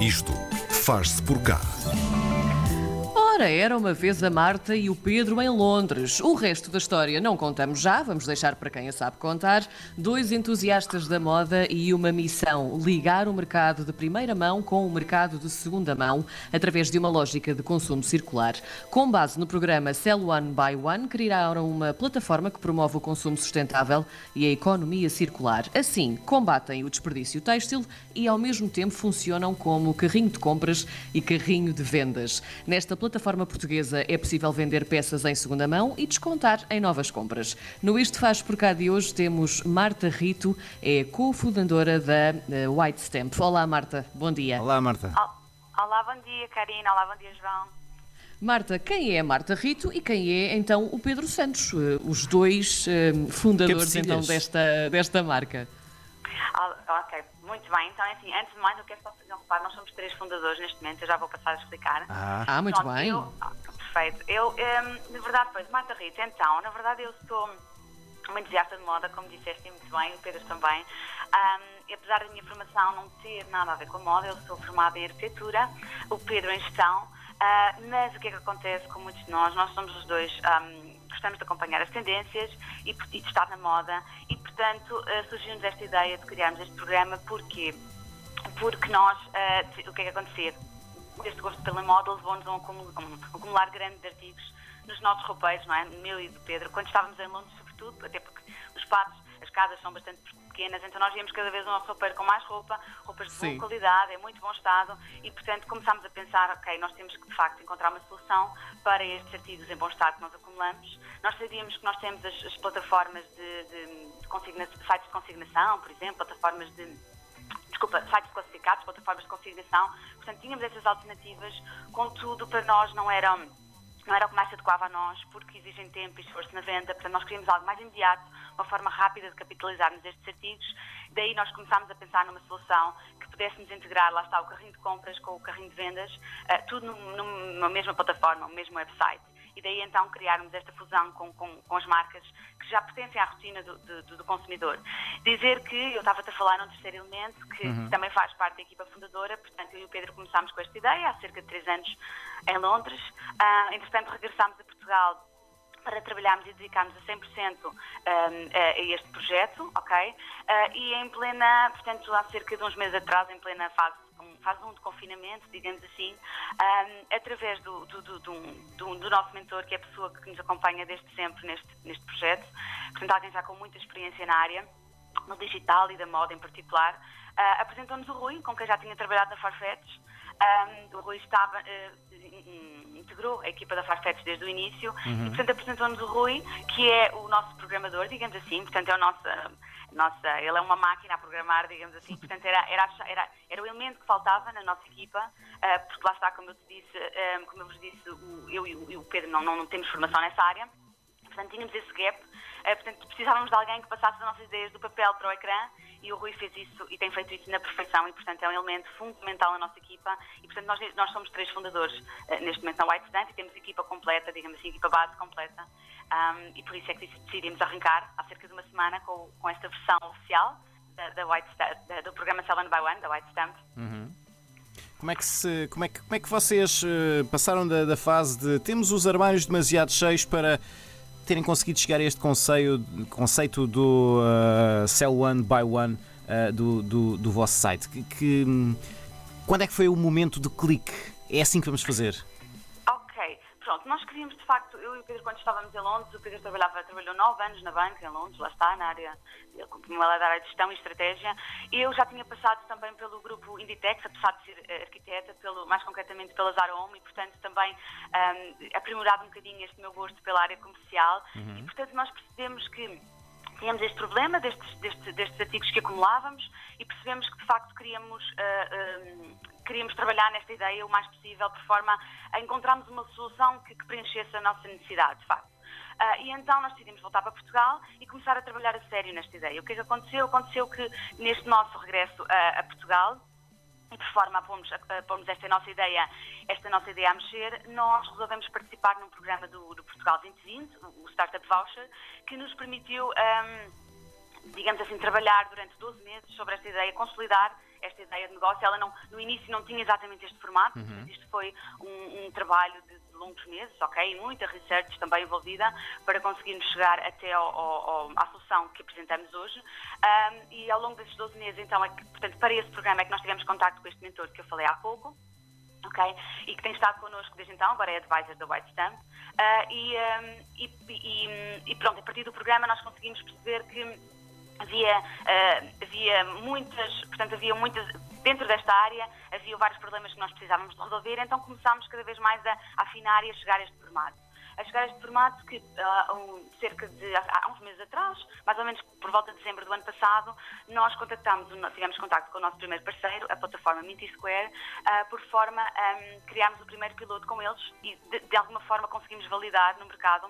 Isto faz-se por cá. Ora, era uma vez a Marta e o Pedro em Londres. O resto da história não contamos já, vamos deixar para quem a sabe contar. Dois entusiastas da moda e uma missão: ligar o mercado de primeira mão com o mercado de segunda mão através de uma lógica de consumo circular. Com base no programa Sell One by One, criaram uma plataforma que promove o consumo sustentável e a economia circular. Assim, combatem o desperdício têxtil e ao mesmo tempo funcionam como carrinho de compras e carrinho de vendas. Nesta plataforma plataforma portuguesa é possível vender peças em segunda mão e descontar em novas compras. No Isto Faz Por Cá de hoje temos Marta Rito, é cofundadora da eh, White Stamp. Olá Marta, bom dia. Olá Marta. Olá, bom dia Karina, olá, bom dia João. Marta, quem é a Marta Rito e quem é então o Pedro Santos, eh, os dois eh, fundadores então desta, desta marca? Ah, ok, muito bem. Então, é assim, antes de mais, eu quero só fazer um reparo. Nós somos três fundadores neste momento, eu já vou passar a explicar. Ah, ah muito Pronto, bem. Eu, ah, perfeito. Eu, um, na verdade, pois, Marta Rita, então, na verdade, eu sou uma entusiasta de moda, como disseste muito bem, o Pedro também. Um, apesar da minha formação não ter nada a ver com a moda, eu sou formada em arquitetura, o Pedro em gestão, uh, mas o que é que acontece com muitos de nós? Nós somos os dois, um, gostamos de acompanhar as tendências e, e de estar na moda e, portanto, uh, surgiu-nos esta ideia de criarmos este programa, porquê? Porque nós, uh, o que é que acontecia? Este gosto pela moda levou-nos a um acumular, um acumular grande de artigos nos nossos roupeiros, não é? Meu e do Pedro, quando estávamos em Londres, sobretudo, até porque os espaços, as casas são bastante pequenas, então nós víamos cada vez o nosso roupeiro com mais roupa, roupas de Sim. boa qualidade, em muito bom estado, e portanto começámos a pensar, ok, nós temos que de facto encontrar uma solução para estes artigos em bom estado que nós acumulamos. Nós sabíamos que nós temos as, as plataformas de, de, de sites de consignação, por exemplo, plataformas de desculpa, sites classificados, plataformas de consignação, portanto tínhamos essas alternativas, contudo para nós não eram não era o que mais se adequava a nós, porque exigem tempo e esforço na venda, portanto nós queríamos algo mais imediato, uma forma rápida de capitalizarmos estes artigos. Daí nós começámos a pensar numa solução que pudéssemos integrar, lá está, o carrinho de compras com o carrinho de vendas, uh, tudo numa mesma plataforma, no mesmo website e daí então criarmos esta fusão com, com, com as marcas que já pertencem à rotina do, do, do consumidor. Dizer que, eu estava-te a falar num terceiro elemento, que uhum. também faz parte da equipa fundadora, portanto eu e o Pedro começámos com esta ideia há cerca de três anos em Londres, uh, entretanto regressámos a Portugal para trabalharmos e dedicarmos a 100% um, a este projeto, ok? Uh, e em plena, portanto, há cerca de uns meses atrás, em plena fase fase 1 de confinamento, digamos assim, um, através do, do, do, do, do nosso mentor, que é a pessoa que nos acompanha desde sempre neste, neste projeto, portanto, alguém já com muita experiência na área, no digital e da moda em particular, uh, apresentou-nos o Rui, com quem já tinha trabalhado na Farfetch. Um, o Rui estava, uh, integrou a equipa da Farfetch desde o início uhum. e, portanto, apresentou-nos o Rui, que é o nosso programador, digamos assim, portanto, é o nosso nossa, ele é uma máquina a programar, digamos assim, portanto era, era, era, era o elemento que faltava na nossa equipa, uh, porque lá está, como eu te disse, um, eh, como eu vos disse, o, eu e o, Pedro não, não, não, temos formação nessa área, portanto tínhamos esse gap, uh, portanto precisávamos de alguém que passasse as nossas ideias do papel para o ecrã e o Rui fez isso e tem feito isso na perfeição e, portanto, é um elemento fundamental na nossa equipa e, portanto, nós, nós somos três fundadores uh, neste momento na White Stand e temos equipa completa, digamos assim, equipa base completa um, e por isso é que decidimos arrancar há cerca de uma semana com, com esta versão oficial da, da White Stamp, do programa Seven by One, da White Stamp. Uhum. Como é que, se, como é que, como é que vocês uh, passaram da, da, fase de temos os armários demasiado cheios para terem conseguido chegar a este conceito, conceito do uh, Sell One by One uh, do, do, do, vosso site? Que, que, quando é que foi o momento do clique? É assim que vamos fazer? Pronto, nós queríamos de facto, eu e o Pedro, quando estávamos em Londres, o Pedro trabalhava, trabalhou nove anos na banca em Londres, lá está, na área, como ela é da área de gestão e estratégia. Eu já tinha passado também pelo grupo Inditex, apesar de ser eh, arquiteta, pelo, mais concretamente pela Zara Home, e portanto também um, aprimorado um bocadinho este meu gosto pela área comercial. Uhum. E portanto nós percebemos que tínhamos este problema destes, destes, destes, artigos que acumulávamos e percebemos que de facto queríamos, uh, uh, queríamos trabalhar nesta ideia o mais possível, por forma a encontrarmos uma solução que, que preenchesse a nossa necessidade, de facto. Uh, e então nós decidimos voltar para Portugal e começar a trabalhar a sério nesta ideia. O que é que aconteceu? Aconteceu que neste nosso regresso a Portugal, e por forma a pormos, a pormos esta nossa ideia, esta nossa ideia a mexer, nós resolvemos participar num programa do, do Portugal 2020, o Startup Voucher, que nos permitiu, um, digamos assim, trabalhar durante 12 meses sobre esta ideia, consolidar esta ideia de negócio. Ela não, no início não tinha exatamente este formato, uhum. isto foi um, um trabalho de, de, longos meses, ok? E muita research também envolvida para conseguirmos chegar até ao, ao, à solução que apresentamos hoje. Um, e ao longo desses 12 meses, então, é que, portanto, para esse programa é que nós tivemos contato com este mentor que eu falei há pouco ok? E que tem estado connosco desde então, agora é advisor da White Stamp. Uh, e, um, e, e, e, pronto, a partir do programa nós conseguimos perceber que havia, uh, havia muitas, portanto, havia muitas, dentro desta área, havia vários problemas que nós precisávamos de resolver, então começámos cada vez mais a, a afinar e a chegar a este formato. A chegar a este formato que uh, um, cerca de há uns meses atrás, mais ou menos por volta de dezembro do ano passado, nós contactámos, tivemos contato com o nosso primeiro parceiro, a plataforma Minty Square, uh, por forma a um, criarmos o primeiro piloto com eles e de, de alguma forma conseguimos validar no mercado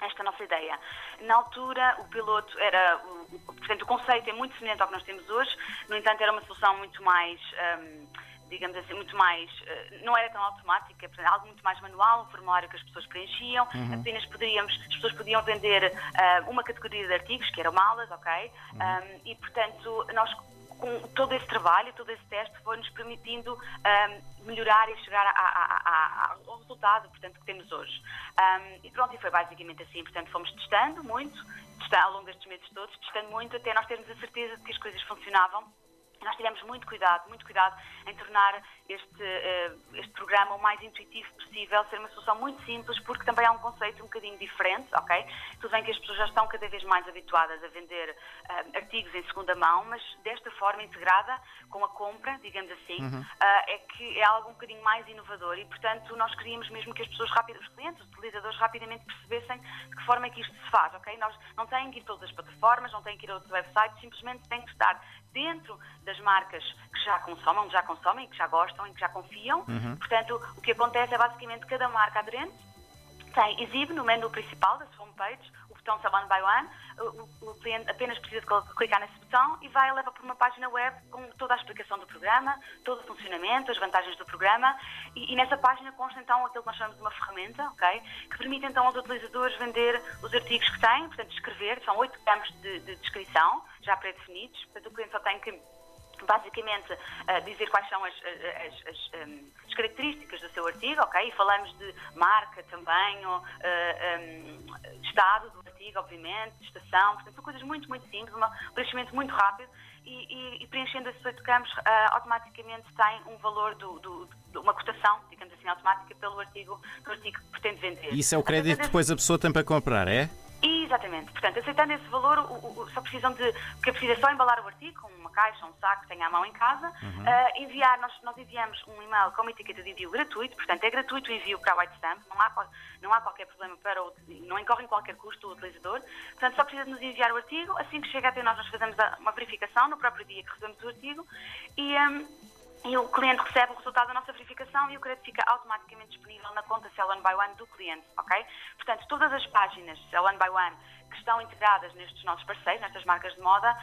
esta nossa ideia. Na altura, o piloto era, portanto, o conceito é muito semelhante ao que nós temos hoje, no entanto, era uma solução muito mais. Um, digamos assim, muito mais, eh, não era tão automática, algo muito mais manual, um formulário que as pessoas preenchiam, uhum. apenas poderíamos, as pessoas podiam vender uh, uma categoria de artigos, que eram malas, ok? Uhum. Um, e, portanto, nós com todo esse trabalho, todo esse teste, foi-nos permitindo um, melhorar e chegar a, a, a, ao resultado portanto, que temos hoje. Um, e pronto, e foi basicamente assim. Portanto, fomos testando muito, testando, ao longo destes meses todos, testando muito até nós termos a certeza de que as coisas funcionavam nós tivemos muito cuidado, muito cuidado em tornar este, uh, este programa o mais intuitivo possível, ser uma solução muito simples, porque também há um conceito um bocadinho diferente, ok? Tudo bem que as pessoas já estão cada vez mais habituadas a vender uh, artigos em segunda mão, mas desta forma integrada com a compra, digamos assim, uhum. uh, é que é algo um bocadinho mais inovador e, portanto, nós queríamos mesmo que as pessoas rápidas, os clientes, os utilizadores rapidamente percebessem de que forma é que isto se faz, ok? Nós não têm que ir a todas as plataformas, não têm que ir a outros websites, simplesmente têm que estar dentro das marcas que já consomem, já consomem, que já gostam e que já confiam. Uhum. Portanto, o que acontece é basicamente cada marca aderente tem, exibe no menu principal da sua homepage o botão Sell One by One. O, cliente apenas precisa clicar nesse botão e vai leva para uma página web com toda a explicação do programa, todo o funcionamento, as vantagens do programa. E, e nessa página consta então aquilo que nós chamamos de uma ferramenta, ok? Que permite então aos utilizadores vender os artigos que têm, portanto, escrever. São oito campos de, de descrição já pré-definidos. Portanto, o cliente só tem que basicamente uh, dizer quais são as, as, as, um, as, características do seu artigo, ok? E falamos de marca, tamanho, uh, um, estado do artigo, obviamente, estação, portanto, são coisas muito, muito simples, um preenchimento muito rápido e, e, e preenchendo esses oito campos uh, automaticamente tem um valor do, do, de uma cotação, digamos assim, automática pelo artigo, do artigo que pretende vender. Isso é o crédito que depois a pessoa tem para comprar, é? Exatamente. Portanto, aceitando esse valor, o, o, só precisam de. Porque precisa só embalar o artigo com uma caixa, um saco que tenha à mão em casa, uhum. uh, enviar, nós, nós enviamos um e-mail com uma etiqueta de envio gratuito, portanto, é gratuito o envio para a White Stamp, não há, não há qualquer problema para o. não incorre em qualquer custo o utilizador. Portanto, só precisa de nos enviar o artigo, assim que chega até nós, nós fazemos uma verificação no próprio dia que recebemos o artigo e. Um, e o cliente recebe o resultado da nossa verificação e o crédito fica automaticamente disponível na conta Sell One by One do cliente, ok? Portanto, todas as páginas Sell One by One que estão integradas nestes nossos parceiros, nestas marcas de moda,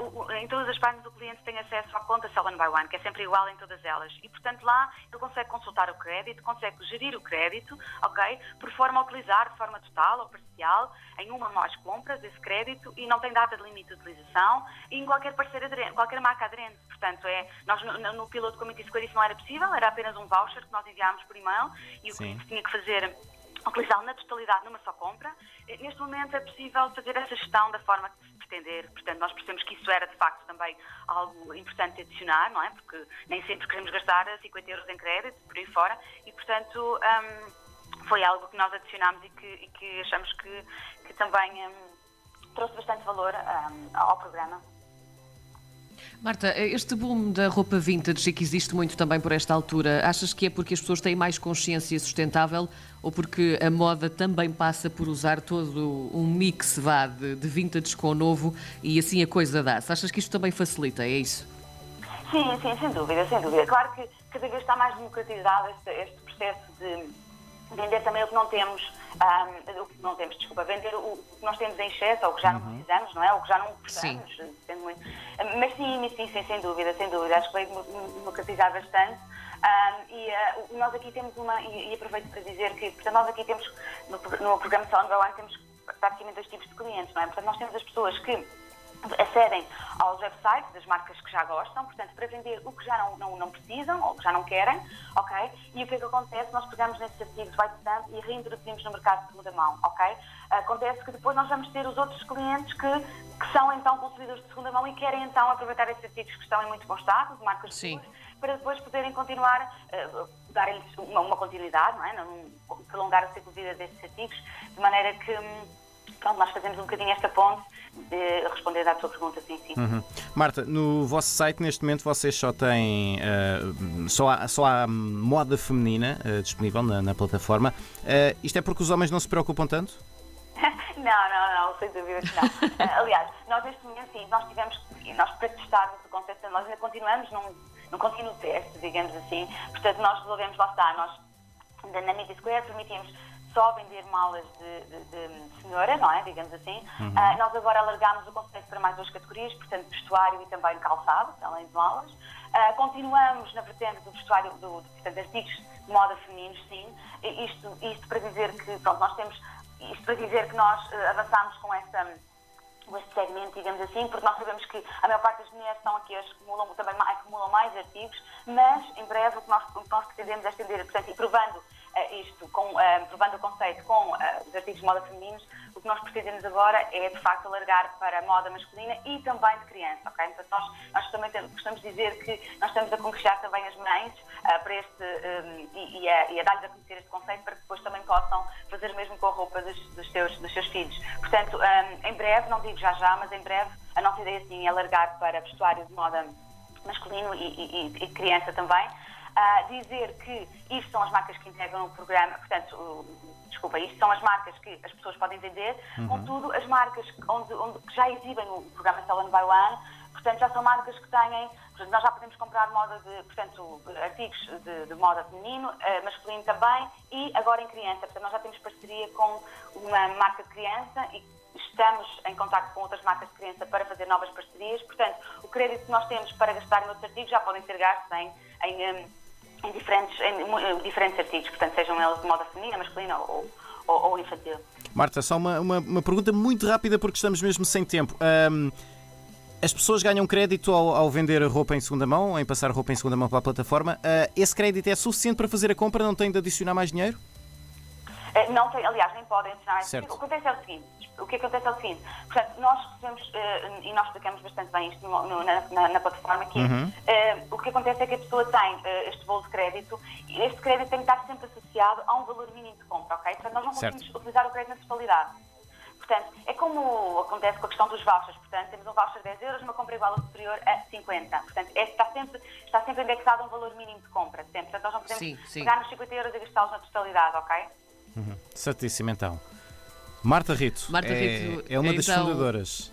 uh, em todas as páginas do cliente tem acesso à conta Sell One by One, que é sempre igual em todas elas. E, portanto, lá ele consegue consultar o crédito, consegue gerir o crédito, ok? Por forma a utilizar de forma total ou parcial em uma ou mais compras esse crédito e não tem data de limite de utilização e em qualquer parceiro aderente, qualquer marca aderente. Portanto, é, nós no, no piloto Committee Square isso não era possível, era apenas um voucher que nós enviámos por e-mail e o cliente tinha que fazer utilizá-lo na totalidade numa só compra. Neste momento é possível fazer essa gestão da forma que se pretender. Portanto, nós percebemos que isso era de facto também algo importante adicionar, não é? Porque nem sempre queremos gastar 50 euros em crédito, por aí fora, e portanto um, foi algo que nós adicionámos e que, e que achamos que, que também um, trouxe bastante valor um, ao programa. Marta, este boom da roupa vintage que existe muito também por esta altura, achas que é porque as pessoas têm mais consciência sustentável ou porque a moda também passa por usar todo um mix vá, de, de vintage com o novo e assim a coisa dá-se? Achas que isto também facilita, é isso? Sim, sim, sem dúvida, sem dúvida. Claro que cada vez está mais democratizado este, este processo de vender também o que não temos um, o que não temos, desculpa, vender o, o, que nós temos em excesso ou o que já uhum. não precisamos, não é? Ou que já não precisamos, depende muito. Mas sim, sim, sim, sem dúvida, sem dúvida. Acho que veio democratizar bastante. Um, e uh, nós aqui temos uma, e, e, aproveito para dizer que, portanto, nós aqui temos, no, no programa Sound temos praticamente dois tipos de clientes, não é? Portanto, nós temos as pessoas que acedem aos websites das marcas que já gostam, portanto, para vender o que já não, não, não precisam ou que já não querem, ok? E o que é que acontece? Nós pegamos nesses artigos white stamp e reintroduzimos no mercado de segunda mão, ok? Acontece que depois nós vamos ter os outros clientes que, que são então consumidores de segunda mão e querem então aproveitar esses artigos que estão em muito bom estado, de marcas Sim. para depois poderem continuar, uh, dar-lhes uma, uma, continuidade, não é? Não, prolongar o ciclo de vida desses artigos, de maneira que. Hum, pronto, nós fazemos um bocadinho esta ponte de responder à tua pergunta, sim, sim. Uhum. Marta, no vosso site neste momento vocês só têm uh, só, há, só há moda feminina uh, disponível na, na plataforma. Uh, isto é porque os homens não se preocupam tanto? não, não, não, sem dúvida que não. aliás, nós neste momento sim, nós tivemos, nós para testarmos o conceito, nós ainda continuamos num, num contínuo teste, digamos assim, portanto nós resolvemos, lá está, nós na Media Square permitimos só vender malas de, de, de, senhora, não é? Digamos assim. Uhum. Uh, nós agora alargámos o conceito para mais duas categorias, portanto, vestuário e também calçado, além de malas. Uh, continuamos na vertente do vestuário, do, do, portanto, artigos de moda femininos, sim. Isto, isto para dizer que, pronto, nós temos, isto para dizer que nós uh, avançamos com esta este segmento, digamos assim, porque nós sabemos que a maior parte das mulheres estão aqui, acumulam, também acumulam mais artigos, mas em breve o que nós, o que nós pretendemos é estender, portanto, e provando isto, com, uh, provando o conceito com uh, os artigos de moda femininos, o que nós pretendemos agora é, de facto, alargar para moda masculina e também de criança, ok? Portanto, nós, nós também temos, de dizer que nós estamos a conquistar também as mães para este, um, e, e, a, e a dar-lhes a conhecer este conceito para que depois também possam fazer o mesmo com a roupa dos, dos, seus, dos seus filhos. Portanto, um, em breve, não digo já já, mas em breve, a nossa ideia sim é alargar para vestuário de moda masculino e, e, e criança também uh, dizer que isto são as marcas que integram o programa, portanto, uh, desculpa, isto são as marcas que as pessoas podem vender, uhum. contudo, as marcas onde, onde, que já exibem o programa Sell by One, portanto, já são marcas que têm, portanto, nós já podemos comprar moda de, portanto, artigos de, de moda feminino, uh, masculino também, e agora em criança, portanto, nós já temos parceria com uma marca de criança e estamos em contato com outras marcas de criança para fazer novas parcerias. Portanto, o crédito que nós temos para gastar em outros artigos já podem ser gastos em, em em diferentes, em diferentes artigos, portanto, sejam eles de moda feminina, masculina ou, ou, ou infantil. Marta, só uma, uma, uma, pergunta muito rápida porque estamos mesmo sem tempo. Um, as pessoas ganham crédito ao, ao, vender roupa em segunda mão, em passar roupa em segunda mão para a plataforma. Uh, esse crédito é suficiente para fazer a compra? Não tem de adicionar mais dinheiro? Uh, não tem, aliás, nem podem mais dinheiro. O que acontece é o seguinte: o que acontece é o seguinte, portanto, nós recebemos, uh, e nós explicamos bastante bem isto no, no, na, na, na, plataforma aqui, uhum. uh, o que acontece é que a pessoa tem uh, este bolo de crédito e este crédito tem que estar sempre associado a um valor mínimo de compra, ok? Portanto, nós não certo. conseguimos utilizar o crédito na totalidade. Portanto, é como acontece com a questão dos vouchers. Portanto, temos um voucher de 10 euros, uma compra igual ou superior a 50. Portanto, este está sempre, está sempre indexado a um valor mínimo de compra. Sempre. Portanto, nós não podemos sim, sim. pegar nos 50 euros e gastá-los na totalidade, ok? Uhum. Certíssimo, então. Marta Rito, Marta é, Rito é uma das então... fundadoras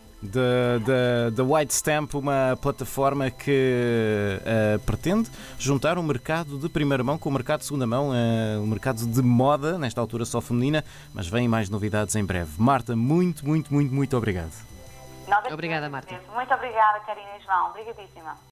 da White Stamp, uma plataforma que uh, pretende juntar o mercado de primeira mão com o mercado de segunda mão, uh, o mercado de moda, nesta altura só feminina, mas vem mais novidades em breve. Marta, muito, muito, muito, muito obrigado. Obrigada, Marta. Muito obrigada, Karina e João. Obrigadíssima.